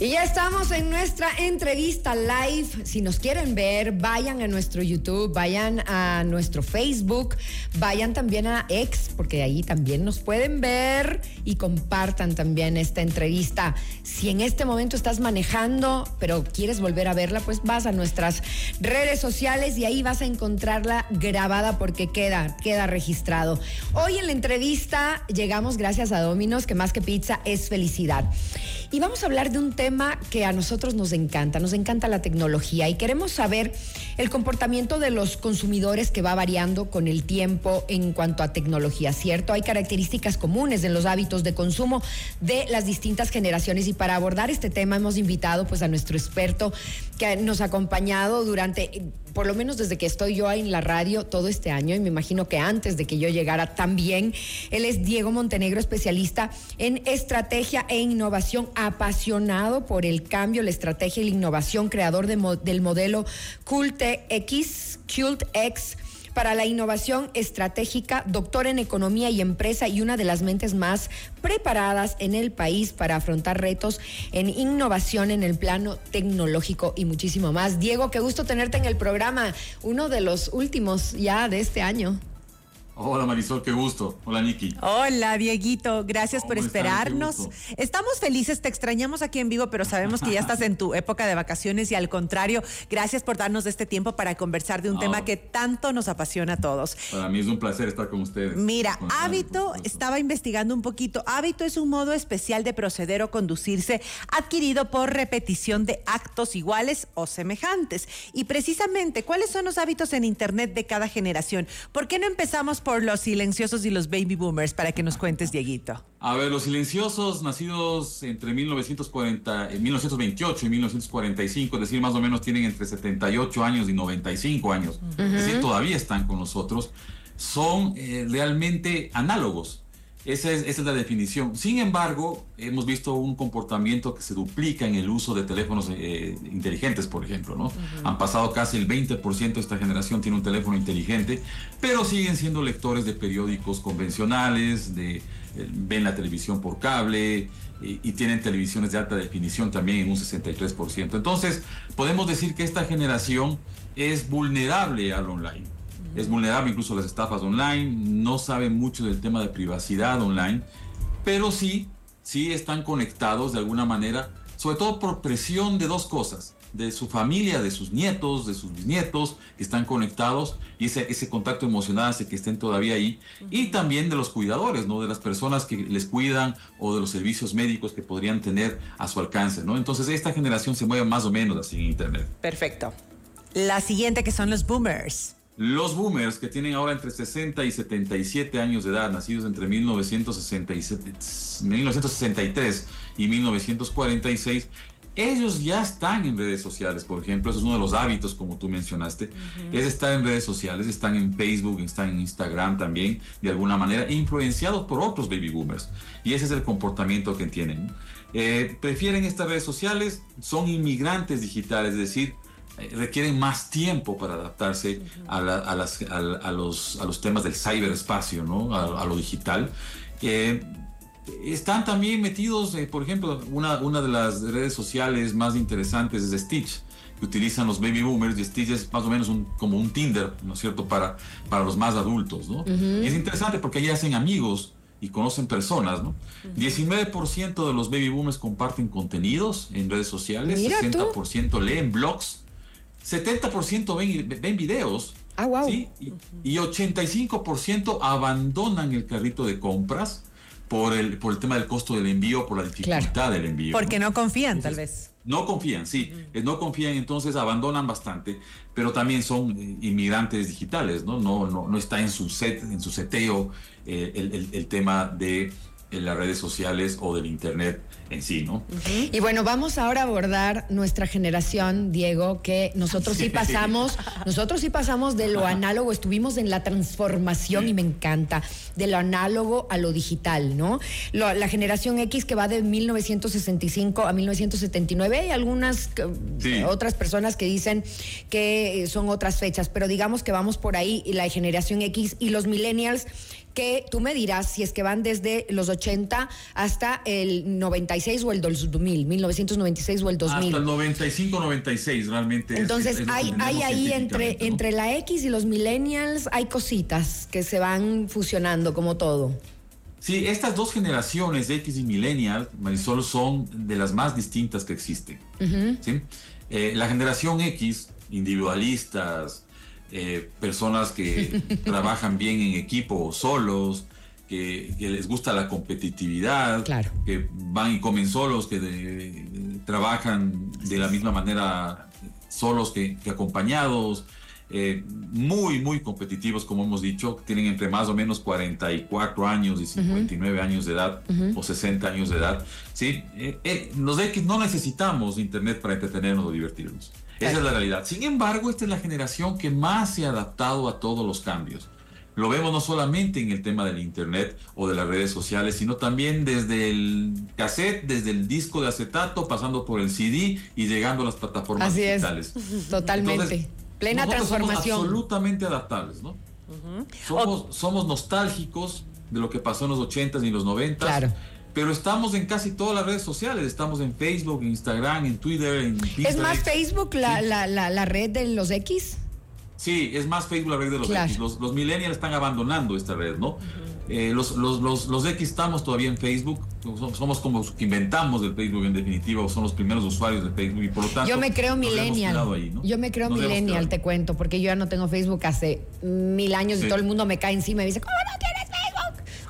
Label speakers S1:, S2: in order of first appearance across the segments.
S1: Y ya estamos en nuestra entrevista live. Si nos quieren ver, vayan a nuestro YouTube, vayan a nuestro Facebook, vayan también a X, porque ahí también nos pueden ver y compartan también esta entrevista. Si en este momento estás manejando, pero quieres volver a verla, pues vas a nuestras redes sociales y ahí vas a encontrarla grabada porque queda, queda registrado. Hoy en la entrevista llegamos gracias a Dominos, que más que pizza es felicidad. Y vamos a hablar de un tema que a nosotros nos encanta, nos encanta la tecnología y queremos saber el comportamiento de los consumidores que va variando con el tiempo en cuanto a tecnología, ¿cierto? Hay características comunes en los hábitos de consumo de las distintas generaciones y para abordar este tema hemos invitado pues a nuestro experto que nos ha acompañado durante por lo menos desde que estoy yo en la radio todo este año y me imagino que antes de que yo llegara también. Él es Diego Montenegro, especialista en estrategia e innovación, apasionado por el cambio, la estrategia y la innovación, creador del modelo Cult X, Cult X para la innovación estratégica, doctor en economía y empresa y una de las mentes más preparadas en el país para afrontar retos en innovación en el plano tecnológico y muchísimo más. Diego, qué gusto tenerte en el programa, uno de los últimos ya de este año.
S2: Hola Marisol, qué gusto. Hola Niki.
S3: Hola Dieguito, gracias por esperarnos. Estamos felices, te extrañamos aquí en vivo, pero sabemos que ya estás en tu época de vacaciones y al contrario, gracias por darnos este tiempo para conversar de un tema que tanto nos apasiona a todos.
S2: Para mí es un placer estar con ustedes.
S3: Mira, hábito, estaba investigando un poquito. Hábito es un modo especial de proceder o conducirse adquirido por repetición de actos iguales o semejantes. Y precisamente, ¿cuáles son los hábitos en Internet de cada generación? ¿Por qué no empezamos por por los silenciosos y los baby boomers para que nos cuentes, Dieguito.
S2: A ver, los silenciosos nacidos entre 1940, 1928 y 1945, es decir, más o menos tienen entre 78 años y 95 años, es decir, todavía están con nosotros, son eh, realmente análogos esa es, la definición. Sin embargo, hemos visto un comportamiento que se duplica en el uso de teléfonos eh, inteligentes, por ejemplo. ¿no? Han pasado casi el 20% de esta generación tiene un teléfono inteligente, pero siguen siendo lectores de periódicos convencionales, de, eh, ven la televisión por cable y tienen televisiones de alta definición también en un 63%. Entonces, podemos decir que esta generación es vulnerable al online es vulnerable incluso a las estafas online, no sabe mucho del tema de privacidad online, pero sí, sí están conectados de alguna manera, sobre todo por presión de dos cosas, de su familia, de sus nietos, de sus bisnietos, que están conectados y ese, ese contacto emocional hace que estén todavía ahí, y también de los cuidadores, ¿no? de las personas que les cuidan o de los servicios médicos que podrían tener a su alcance. ¿no? Entonces esta generación se mueve más o menos así en Internet.
S3: Perfecto. La siguiente que son los boomers.
S2: Los boomers, que tienen ahora entre 60 y 77 años de edad, nacidos entre 1963 y 1946, ellos ya están en redes sociales, por ejemplo, eso es uno de los hábitos, como tú mencionaste, es estar en redes sociales, están en Facebook, están en Instagram también, de alguna manera, influenciados por otros baby boomers. Y ese es el comportamiento que tienen. Eh, prefieren estas redes sociales, son inmigrantes digitales, es decir, requieren más tiempo para adaptarse a, las, los, a, los, temas del ciberespacio, ¿no? a, lo digital. Eh, están también metidos, eh, por ejemplo, una, una de las redes sociales más interesantes es Stitch, que utilizan los baby boomers y Stitch es más o menos un, como un Tinder, ¿no es cierto?, para, para los más adultos, ¿no? Y es interesante porque ahí hacen amigos y conocen personas, ¿no? 19% de los baby boomers comparten contenidos en redes sociales, 60% leen blogs, 70% ven, ven videos.
S1: Ah, wow.
S2: ¿sí? Y, 85% abandonan el carrito de compras por el, por el tema del costo del envío, por la dificultad del envío.
S3: Porque no, confían, tal vez.
S2: No confían, sí. Eh, no confían, entonces abandonan bastante, pero también son eh, inmigrantes digitales, ¿no? No, no, no está en su set, en su seteo eh, el, el tema de en las redes sociales o del Internet en sí, ¿no?
S1: Y bueno, vamos ahora a abordar nuestra generación, Diego, que nosotros sí, pasamos, nosotros sí pasamos de lo análogo, estuvimos en la transformación y me encanta, de lo análogo a lo digital, ¿no? la generación X que va de 1965 a 1979, hay algunas otras personas que dicen que son otras fechas, pero digamos que vamos por ahí, y la generación X y los millennials que tú me dirás si es que van desde los 80 hasta el 96 o el 2000, 1996 o el 2000.
S2: Hasta el 95, 96 realmente.
S1: Entonces hay, hay ahí entre, entre la X y los millennials hay cositas que se van fusionando como todo.
S2: Sí, estas dos generaciones, X y Millennial, Marisol, son de las más distintas que existen. Eh, la generación X, individualistas, eh, personas que trabajan bien en equipo o solos, que, les gusta la competitividad, que van y comen solos, que trabajan de la misma manera solos que acompañados, eh, muy, muy competitivos, como hemos dicho, tienen entre más o menos 44 años y 59 años de edad o 60 años de edad. ¿sí? Eh, eh, los X no necesitamos Internet para entretenernos o divertirnos. Esa es la realidad. Sin embargo, esta es la generación que más se ha adaptado a todos los cambios. Lo vemos no solamente en el tema del Internet o de las redes sociales, sino también desde el cassette, desde el disco de acetato, pasando por el CD y llegando a las plataformas digitales.
S1: Totalmente. Plena transformación.
S2: Somos absolutamente adaptables, ¿no? somos, nostálgicos de lo que pasó en los 80s y los 90s. Claro. Pero estamos en casi todas las redes sociales. Estamos en Facebook, en Instagram, en Twitter, en
S1: ¿Es más Facebook la, la, la, red de los X?
S2: Sí, es más Facebook la red de los X. Los, los millennials están abandonando esta red, ¿no? Eh, los, los, los, los, X estamos todavía en Facebook, somos como que inventamos el Facebook en definitiva, son los primeros usuarios de Facebook y por lo tanto...
S1: Yo me creo millennial. Yo me creo millennial, te cuento, porque yo ya no tengo Facebook hace mil años y todo el mundo me cae encima y me dice, ¿cómo no Facebook?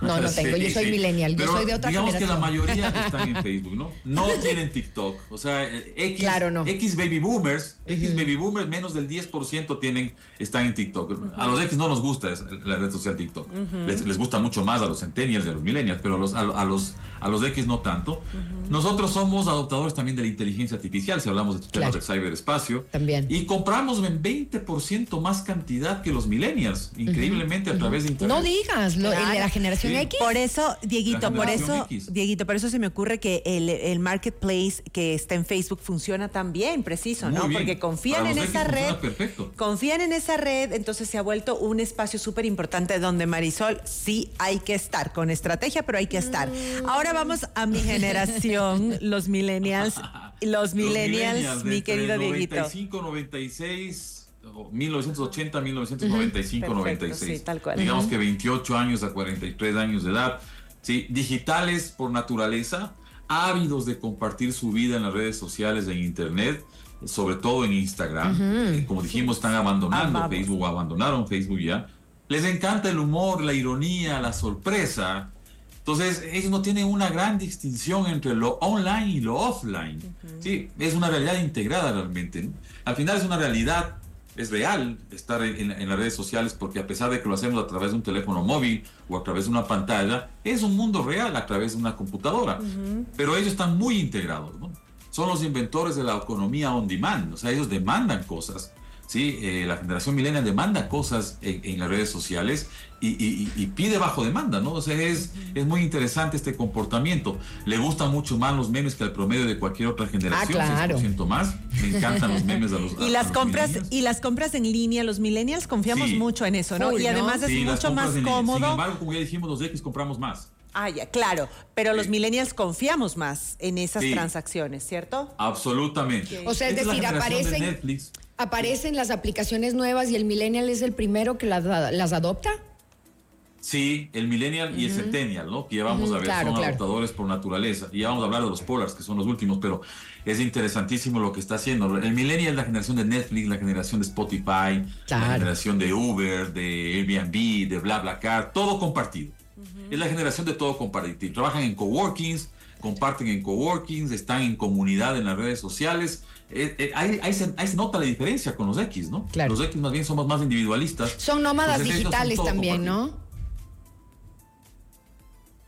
S1: No, no tengo, yo soy millennial, yo soy de otra
S2: digamos
S1: que
S2: la mayoría están en Facebook, ¿no? No tienen TikTok, o sea, X, X baby boomers, X baby boomers, menos del 10% tienen, están en TikTok. A los X no nos gusta la red social TikTok, les, les gusta mucho más a los centennials y a los millennials, pero a los, a, los, a los X no tanto. Nosotros somos adoptadores también de la inteligencia artificial, si hablamos de temas del ciberespacio.
S1: También.
S2: Y compramos en 20% más cantidad que los millennials, increíblemente a través de Internet.
S1: No digas, lo, de la generación X.
S3: Por eso, Dieguito, por eso, Dieguito, por eso se me ocurre que el, el, marketplace que está en Facebook funciona tan bien, preciso, ¿no? Porque confían en esa red.
S2: Perfecto.
S3: Confían en esa red, entonces se ha vuelto un espacio súper importante donde Marisol sí hay que estar con estrategia, pero hay que estar. Ahora vamos a mi generación, los millennials. Los millennials, mi querido Dieguito.
S2: 95, 96, 1980, 1995, 96. tal cual. Digamos que 28 años a 43 años de edad. Sí, digitales por naturaleza, ávidos de compartir su vida en las redes sociales, en internet, sobre todo en Instagram. Como dijimos, están abandonando Facebook, abandonaron Facebook ya les encanta el humor, la ironía, la sorpresa. Entonces, ellos no tienen una gran distinción entre lo online y lo offline. Sí, es una realidad integrada realmente. Al final es una realidad, es real estar en, las redes sociales porque a pesar de que lo hacemos a través de un teléfono móvil o a través de una pantalla, es un mundo real a través de una computadora. Pero ellos están muy integrados. Son los inventores de la economía on demand. O sea, ellos demandan cosas ¿sí? Eh, la generación milenial demanda cosas en, las redes sociales y, pide bajo demanda, ¿no? O sea, es, es muy interesante este comportamiento. Le gustan mucho más los memes que al promedio de cualquier otra generación, ah, claro. 6% más. Me encantan los memes de los
S3: Y las compras y las compras en línea, los millennials confiamos mucho en eso, ¿no? y además es mucho más cómodo. Sin
S2: embargo, como ya dijimos, los X compramos más.
S3: Ah, ya, claro. Pero los millennials confiamos más en esas transacciones, ¿cierto?
S2: Absolutamente.
S1: O sea, es decir, aparecen, aparecen las aplicaciones nuevas y el millennial es el primero que las, las adopta.
S2: Sí, el millennial y el centennial, ¿no? Que ya vamos a ver, son adoptadores por naturaleza. Y ya vamos a hablar de los polars, que son los últimos, pero es interesantísimo lo que está haciendo. El millennial es la generación de Netflix, la generación de Spotify, la generación de Uber, de Airbnb, de BlaBlaCar, todo compartido. Es la generación de todo compartido. Trabajan en coworkings, comparten en coworkings, están en comunidad en las redes sociales. Eh, eh, ahí, se, nota la diferencia con los X, ¿no? Claro. Los X más bien somos más individualistas.
S1: Son nómadas digitales también, ¿no?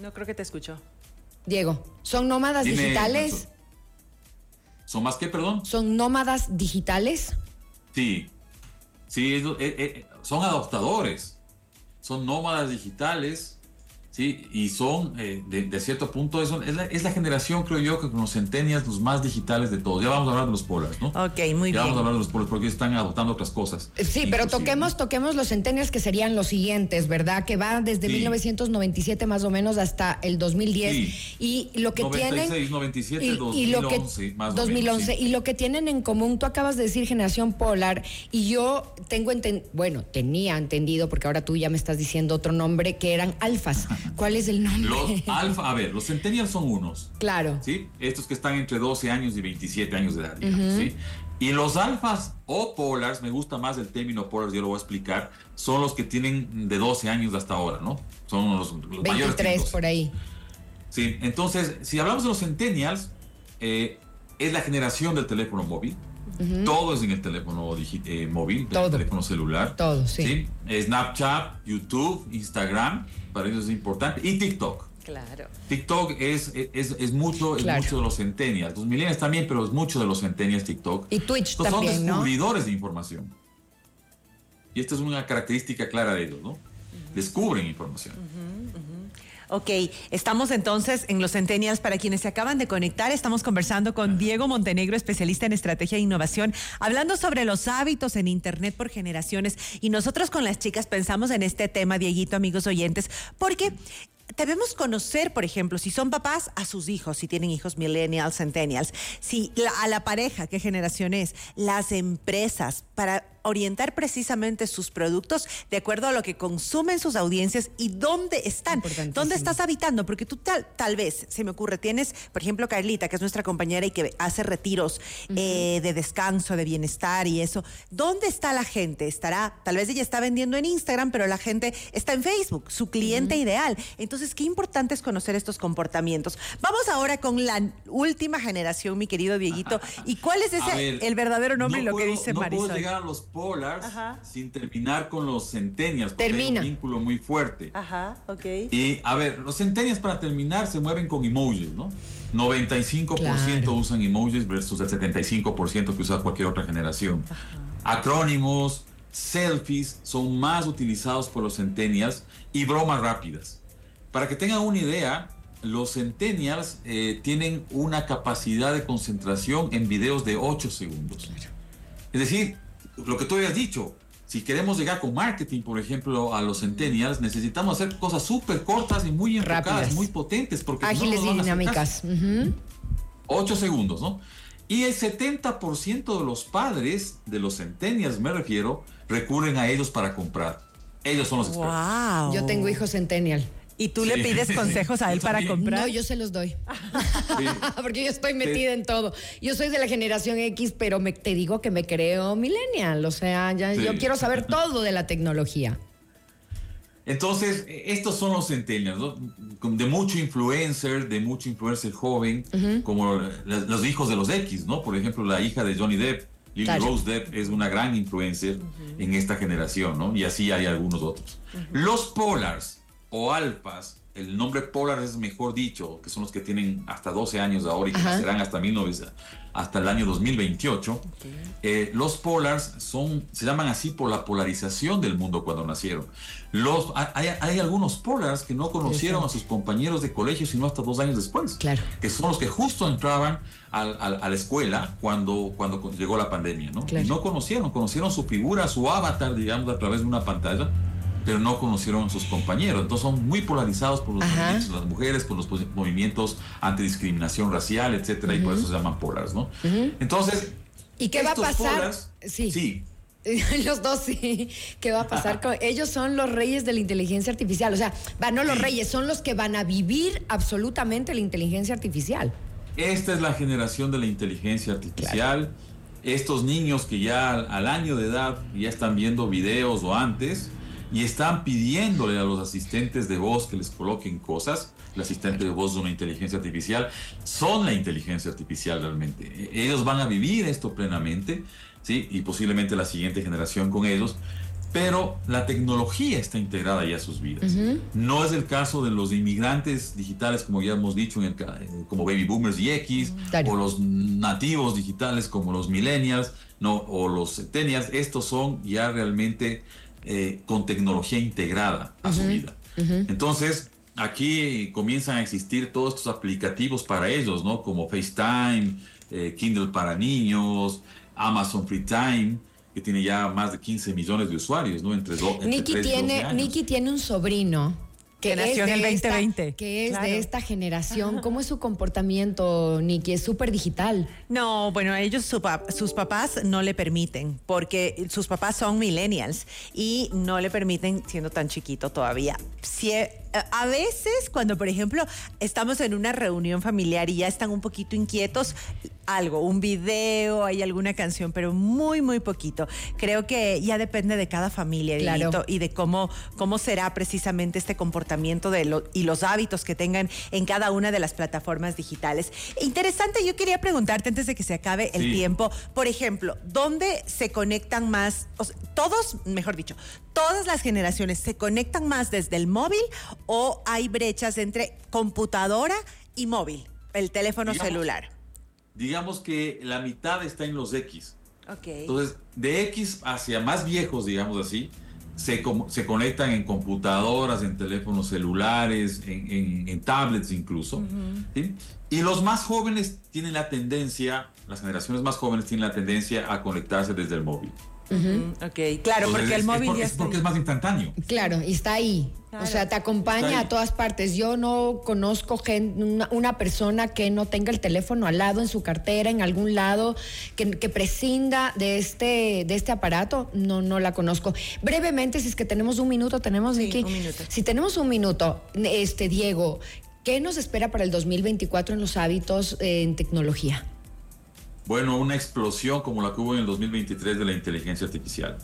S3: No creo que te escucho.
S1: Diego, ¿son nómadas digitales?
S2: ¿Son más qué, perdón?
S1: ¿Son nómadas digitales?
S2: Sí. Sí, eh, son adoptadores. Son nómadas digitales ¿sí? Y son, eh, de, cierto punto, eso, es, la, es, la, generación, creo yo, que con los centenias, los más digitales de todos. Ya vamos a hablar de los polars, ¿no?
S3: Ok, muy
S2: bien.
S3: Ya
S2: vamos a hablar de los polars porque están adoptando otras cosas.
S1: Eh, sí, pero toquemos, toquemos los centenias que serían los siguientes, ¿verdad? Que va desde 1997 más o menos hasta el 2010. Y lo que 96, tienen...
S2: 97, y, 2011, y lo que, más
S1: 2011. Y lo que tienen en común, tú acabas de decir generación polar, y yo tengo entendido, bueno, tenía entendido, porque ahora tú ya me estás diciendo otro nombre, que eran alfas. ¿Cuál es el nombre?
S2: Los alfa, a ver, los centennials son unos.
S1: Claro.
S2: ¿Sí? Estos que están entre 12 años y 27 años de edad, digamos, ¿sí? Y los alfas o polars, me gusta más el término polars, yo lo voy a explicar, son los que tienen de 12 años hasta ahora, ¿no? Son los, los 23
S1: por ahí.
S2: Sí, entonces, si hablamos de los centennials, eh, es la generación del teléfono móvil. Todo es en el teléfono eh, móvil, el teléfono celular.
S1: Todo, sí.
S2: ¿sí? Snapchat, YouTube, Instagram, para ellos es importante. Y TikTok.
S3: Claro.
S2: TikTok es, es, es mucho, es mucho de los centenias. Los millennials también, pero es mucho de los centenias TikTok.
S1: Y Twitch también,
S2: Son descubridores de información. Y esta es una característica clara de ellos, ¿no? Descubren información.
S3: Ok, estamos entonces en los Centennials. Para quienes se acaban de conectar, estamos conversando con Diego Montenegro, especialista en estrategia e innovación, hablando sobre los hábitos en Internet por generaciones. Y nosotros con las chicas pensamos en este tema, Dieguito, amigos oyentes, porque debemos conocer, por ejemplo, si son papás, a sus hijos, si tienen hijos millennials, centennials, si a la pareja, qué generación es, las empresas, para orientar precisamente sus productos de acuerdo a lo que consumen sus audiencias y dónde están, dónde estás habitando, porque tú tal, tal vez, se me ocurre, tienes, por ejemplo, Carlita, que es nuestra compañera y que hace retiros eh, de descanso, de bienestar y eso, ¿dónde está la gente? Estará, tal vez ella está vendiendo en Instagram, pero la gente está en Facebook, su cliente ideal. Entonces, qué importante es conocer estos comportamientos. Vamos ahora con la última generación, mi querido Dieguito. ¿Y cuál es ese, el verdadero nombre y lo que dice Marisol?
S2: polars sin terminar con los centenias. Termina. un vínculo muy fuerte.
S3: Ajá, ok.
S2: Y a ver, los centenias para terminar se mueven con emojis, ¿no? 95% usan emojis versus el 75% que usa cualquier otra generación. Acrónimos, selfies son más utilizados por los centennials y bromas rápidas. Para que tengan una idea, los centennials eh, tienen una capacidad de concentración en videos de 8 segundos. Es decir, lo que tú habías dicho, si queremos llegar con marketing, por ejemplo, a los centennials, necesitamos hacer cosas súper cortas y muy enfocadas, muy potentes. Porque
S1: Ágiles y dinámicas.
S2: Ocho segundos, ¿no? Y el 70% de los padres de los centennials, me refiero, recurren a ellos para comprar. Ellos son los expertos.
S1: Wow. Yo tengo hijos centennial.
S3: ¿Y tú le pides consejos a él para comprar?
S1: No, yo se los doy. Porque yo estoy metida en todo. Yo soy de la generación X, pero me, te digo que me creo millennial. O sea, ya, yo quiero saber todo de la tecnología.
S2: Entonces, estos son los centennials, ¿no? de mucho influencer, de mucho influencer joven, como los hijos de los X, ¿no? Por ejemplo, la hija de Johnny Depp, Lily Rose Depp, es una gran influencer en esta generación, ¿no? Y así hay algunos otros. Los Polars, o alfas, el nombre polar es mejor dicho, que son los que tienen hasta 12 años ahora y que serán hasta, 19, hasta el año 2028. Eh, los polars son, se llaman así por la polarización del mundo cuando nacieron. Los, hay, algunos polars que no conocieron a sus compañeros de colegio sino hasta dos años después.
S1: Claro.
S2: Que son los que justo entraban a, la escuela cuando, cuando llegó la pandemia. ¿no? Y no conocieron, conocieron su figura, su avatar, digamos, a través de una pantalla pero no conocieron a sus compañeros. Entonces son muy polarizados por los movimientos de las mujeres, por los movimientos antidiscriminación racial, etcétera, y por eso se llaman polars, ¿no? Entonces.
S1: ¿Y qué va a pasar?
S2: sí. Sí.
S1: Los dos sí. ¿Qué va a pasar con ellos? Son los reyes de la inteligencia artificial. O sea, van, no los reyes, son los que van a vivir absolutamente la inteligencia artificial.
S2: Esta es la generación de la inteligencia artificial. Estos niños que ya al año de edad ya están viendo videos o antes, y están pidiéndole a los asistentes de voz que les coloquen cosas. El asistente de voz de una inteligencia artificial son la inteligencia artificial realmente. Ellos van a vivir esto plenamente, ¿sí? Y posiblemente la siguiente generación con ellos. Pero la tecnología está integrada ya a sus vidas. No es el caso de los inmigrantes digitales, como ya hemos dicho, en el, como baby boomers y X, o los nativos digitales como los millennials, no, o los centennials. Estos son ya realmente eh, con tecnología integrada a su vida. Entonces, aquí comienzan a existir todos estos aplicativos para ellos, ¿no? Como FaceTime, eh, Kindle para niños, Amazon Free Time que tiene ya más de 15 millones de usuarios, ¿no? Entre, dos
S1: Nicky tiene, Nicky tiene un sobrino
S3: que, nació en el 2020.
S1: que es de esta generación. ¿Cómo es su comportamiento, Nicky? Es súper digital.
S3: No, bueno, ellos, sus papás no le permiten, porque sus papás son millennials y no le permiten siendo tan chiquito todavía. Si, a veces cuando, por ejemplo, estamos en una reunión familiar y ya están un poquito inquietos, algo, un video, hay alguna canción, pero muy, muy poquito. Creo que ya depende de cada familia y de cómo, cómo será precisamente este comportamiento de lo, y los hábitos que tengan en cada una de las plataformas digitales. Interesante, yo quería preguntarte antes de que se acabe el tiempo, por ejemplo, ¿dónde se conectan más? todos, mejor dicho, todas las generaciones se conectan más desde el móvil o hay brechas entre computadora y móvil, el teléfono celular?
S2: Digamos que la mitad está en los X.
S3: Okay.
S2: Entonces, de X hacia más viejos, digamos así, se, se conectan en computadoras, en teléfonos celulares, en, tablets incluso. Y los más jóvenes tienen la tendencia, las generaciones más jóvenes tienen la tendencia a conectarse desde el móvil.
S3: Ok, claro, porque el móvil
S2: es, porque es más instantáneo.
S1: Claro, y está ahí. O sea, te acompaña a todas partes. Yo no conozco una, persona que no tenga el teléfono al lado, en su cartera, en algún lado, que, prescinda de este, de este aparato. No, no la conozco. Brevemente, si es que tenemos un minuto, tenemos,
S3: sí, Un minuto.
S1: Si tenemos un minuto, este, Diego, ¿qué nos espera para el 2024 en los hábitos eh, en tecnología?
S2: Bueno, una explosión como la que hubo en el 2023 de la inteligencia artificial.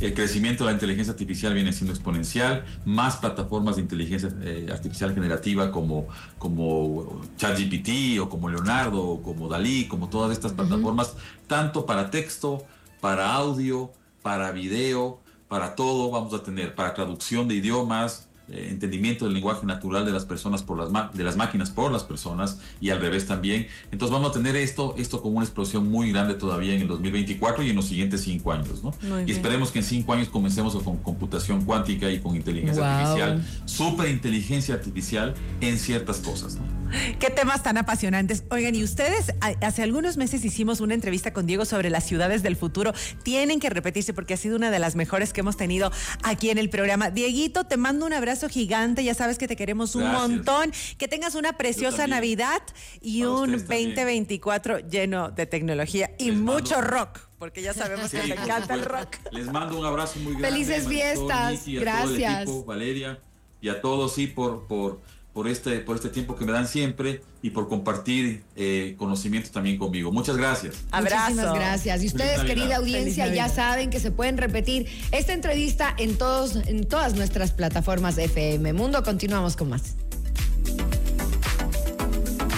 S2: El crecimiento de la inteligencia artificial viene siendo exponencial, más plataformas de inteligencia eh, artificial generativa como, como ChatGPT o como Leonardo o como Dalí, como todas estas plataformas, tanto para texto, para audio, para video, para todo. Vamos a tener, para traducción de idiomas, eh, entendimiento del lenguaje natural de las personas por las de las máquinas por las personas y al revés también. Entonces vamos a tener esto, esto como una explosión muy grande todavía en el 2024 y en los siguientes cinco años, ¿no? y esperemos que en cinco años comencemos con computación cuántica y con inteligencia artificial, super inteligencia artificial en ciertas cosas, ¿no?
S3: Qué temas tan apasionantes. Oigan, y ustedes, hace algunos meses hicimos una entrevista con Diego sobre las ciudades del futuro. Tienen que repetirse porque ha sido una de las mejores que hemos tenido aquí en el programa. Dieguito, te mando un abrazo gigante. Ya sabes que te queremos un montón. Que tengas una preciosa Navidad y un 2024 lleno de tecnología y mucho rock porque ya sabemos que te encanta el rock.
S2: Les mando un abrazo muy grande.
S1: Felices fiestas. Gracias.
S2: Valeria, y a todos, sí, por, por por este, por este tiempo que me dan siempre y por compartir eh, conocimientos también conmigo. Muchas gracias.
S1: Abrazo. Muchísimas gracias. Y ustedes, querida audiencia, ya saben que se pueden repetir esta entrevista en, todos, en todas nuestras plataformas FM Mundo. Continuamos con más.